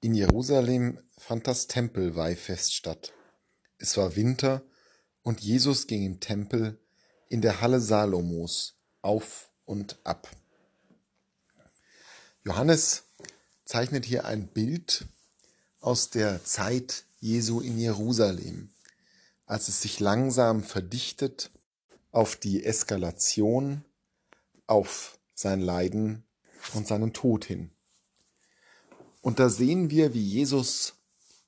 In Jerusalem fand das Tempelweihfest statt. Es war Winter und Jesus ging im Tempel in der Halle Salomos auf und ab. Johannes zeichnet hier ein Bild aus der Zeit Jesu in Jerusalem, als es sich langsam verdichtet auf die Eskalation, auf sein Leiden und seinen Tod hin. Und da sehen wir, wie Jesus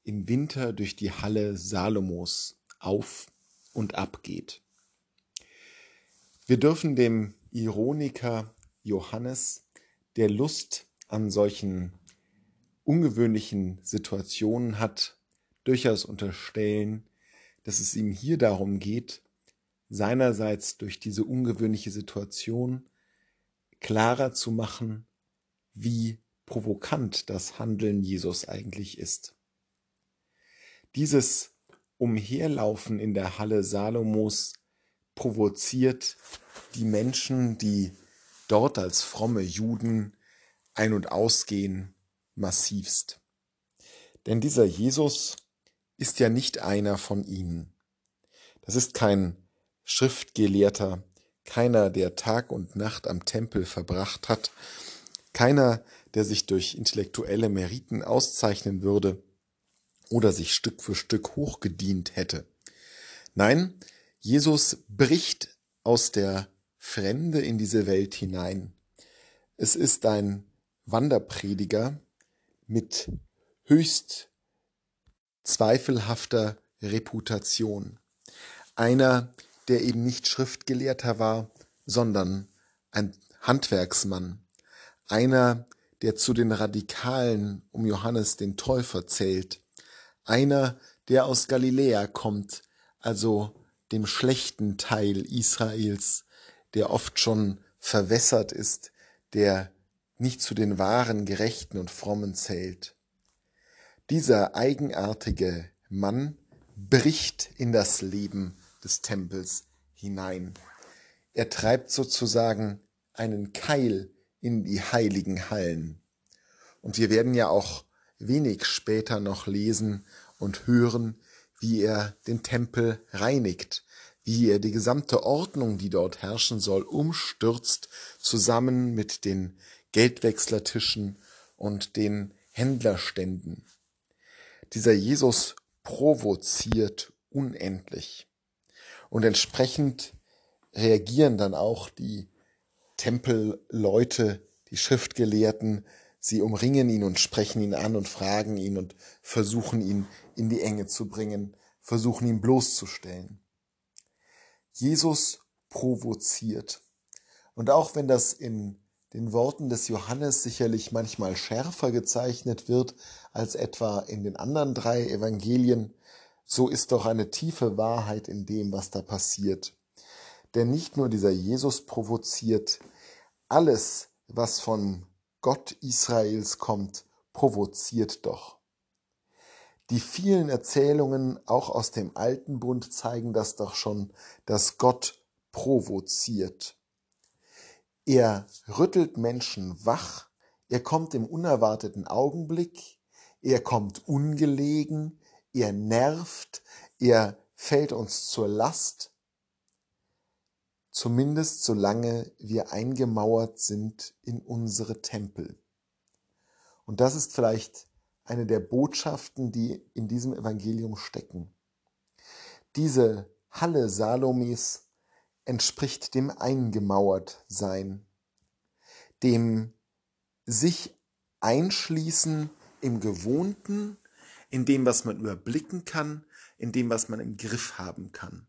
im Winter durch die Halle Salomos auf und ab geht. Wir dürfen dem Ironiker Johannes, der Lust an solchen ungewöhnlichen Situationen hat, durchaus unterstellen, dass es ihm hier darum geht, seinerseits durch diese ungewöhnliche Situation klarer zu machen, wie provokant das Handeln Jesus eigentlich ist. Dieses Umherlaufen in der Halle Salomos provoziert die Menschen, die dort als fromme Juden ein- und ausgehen, massivst. Denn dieser Jesus ist ja nicht einer von ihnen. Das ist kein Schriftgelehrter, keiner, der Tag und Nacht am Tempel verbracht hat, keiner, der sich durch intellektuelle Meriten auszeichnen würde oder sich Stück für Stück hochgedient hätte. Nein, Jesus bricht aus der Fremde in diese Welt hinein. Es ist ein Wanderprediger mit höchst zweifelhafter Reputation. Einer, der eben nicht Schriftgelehrter war, sondern ein Handwerksmann. Einer, der zu den Radikalen um Johannes den Täufer zählt, einer, der aus Galiläa kommt, also dem schlechten Teil Israels, der oft schon verwässert ist, der nicht zu den wahren Gerechten und Frommen zählt. Dieser eigenartige Mann bricht in das Leben des Tempels hinein. Er treibt sozusagen einen Keil in die heiligen Hallen. Und wir werden ja auch wenig später noch lesen und hören, wie er den Tempel reinigt, wie er die gesamte Ordnung, die dort herrschen soll, umstürzt, zusammen mit den Geldwechslertischen und den Händlerständen. Dieser Jesus provoziert unendlich. Und entsprechend reagieren dann auch die Tempelleute, die Schriftgelehrten, sie umringen ihn und sprechen ihn an und fragen ihn und versuchen ihn in die Enge zu bringen, versuchen ihn bloßzustellen. Jesus provoziert. Und auch wenn das in den Worten des Johannes sicherlich manchmal schärfer gezeichnet wird als etwa in den anderen drei Evangelien, so ist doch eine tiefe Wahrheit in dem, was da passiert. Denn nicht nur dieser Jesus provoziert, alles, was von Gott Israels kommt, provoziert doch. Die vielen Erzählungen auch aus dem alten Bund zeigen das doch schon, dass Gott provoziert. Er rüttelt Menschen wach, er kommt im unerwarteten Augenblick, er kommt ungelegen, er nervt, er fällt uns zur Last, zumindest solange wir eingemauert sind in unsere Tempel. Und das ist vielleicht eine der Botschaften, die in diesem Evangelium stecken. Diese Halle Salomis entspricht dem eingemauert sein, dem sich einschließen im Gewohnten, in dem, was man überblicken kann, in dem, was man im Griff haben kann.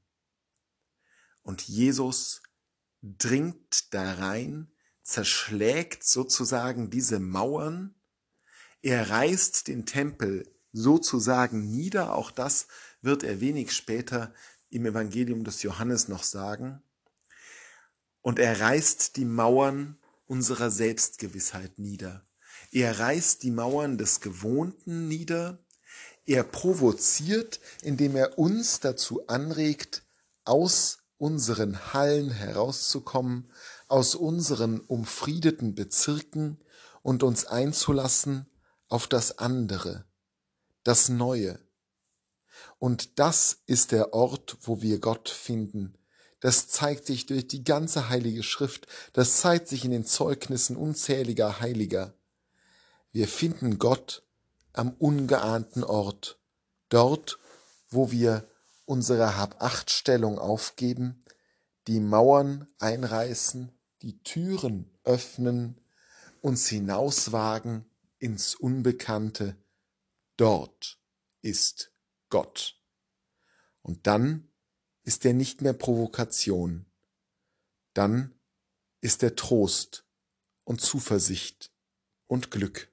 Und Jesus dringt da rein, zerschlägt sozusagen diese Mauern, er reißt den Tempel sozusagen nieder, auch das wird er wenig später im Evangelium des Johannes noch sagen, und er reißt die Mauern unserer Selbstgewissheit nieder. Er reißt die Mauern des Gewohnten nieder, er provoziert, indem er uns dazu anregt, aus unseren Hallen herauszukommen, aus unseren umfriedeten Bezirken und uns einzulassen auf das andere, das Neue. Und das ist der Ort, wo wir Gott finden. Das zeigt sich durch die ganze heilige Schrift, das zeigt sich in den Zeugnissen unzähliger Heiliger. Wir finden Gott am ungeahnten Ort, dort, wo wir unsere Habachtstellung aufgeben, die Mauern einreißen, die Türen öffnen, uns hinauswagen ins Unbekannte. Dort ist Gott. Und dann ist er nicht mehr Provokation. Dann ist er Trost und Zuversicht und Glück.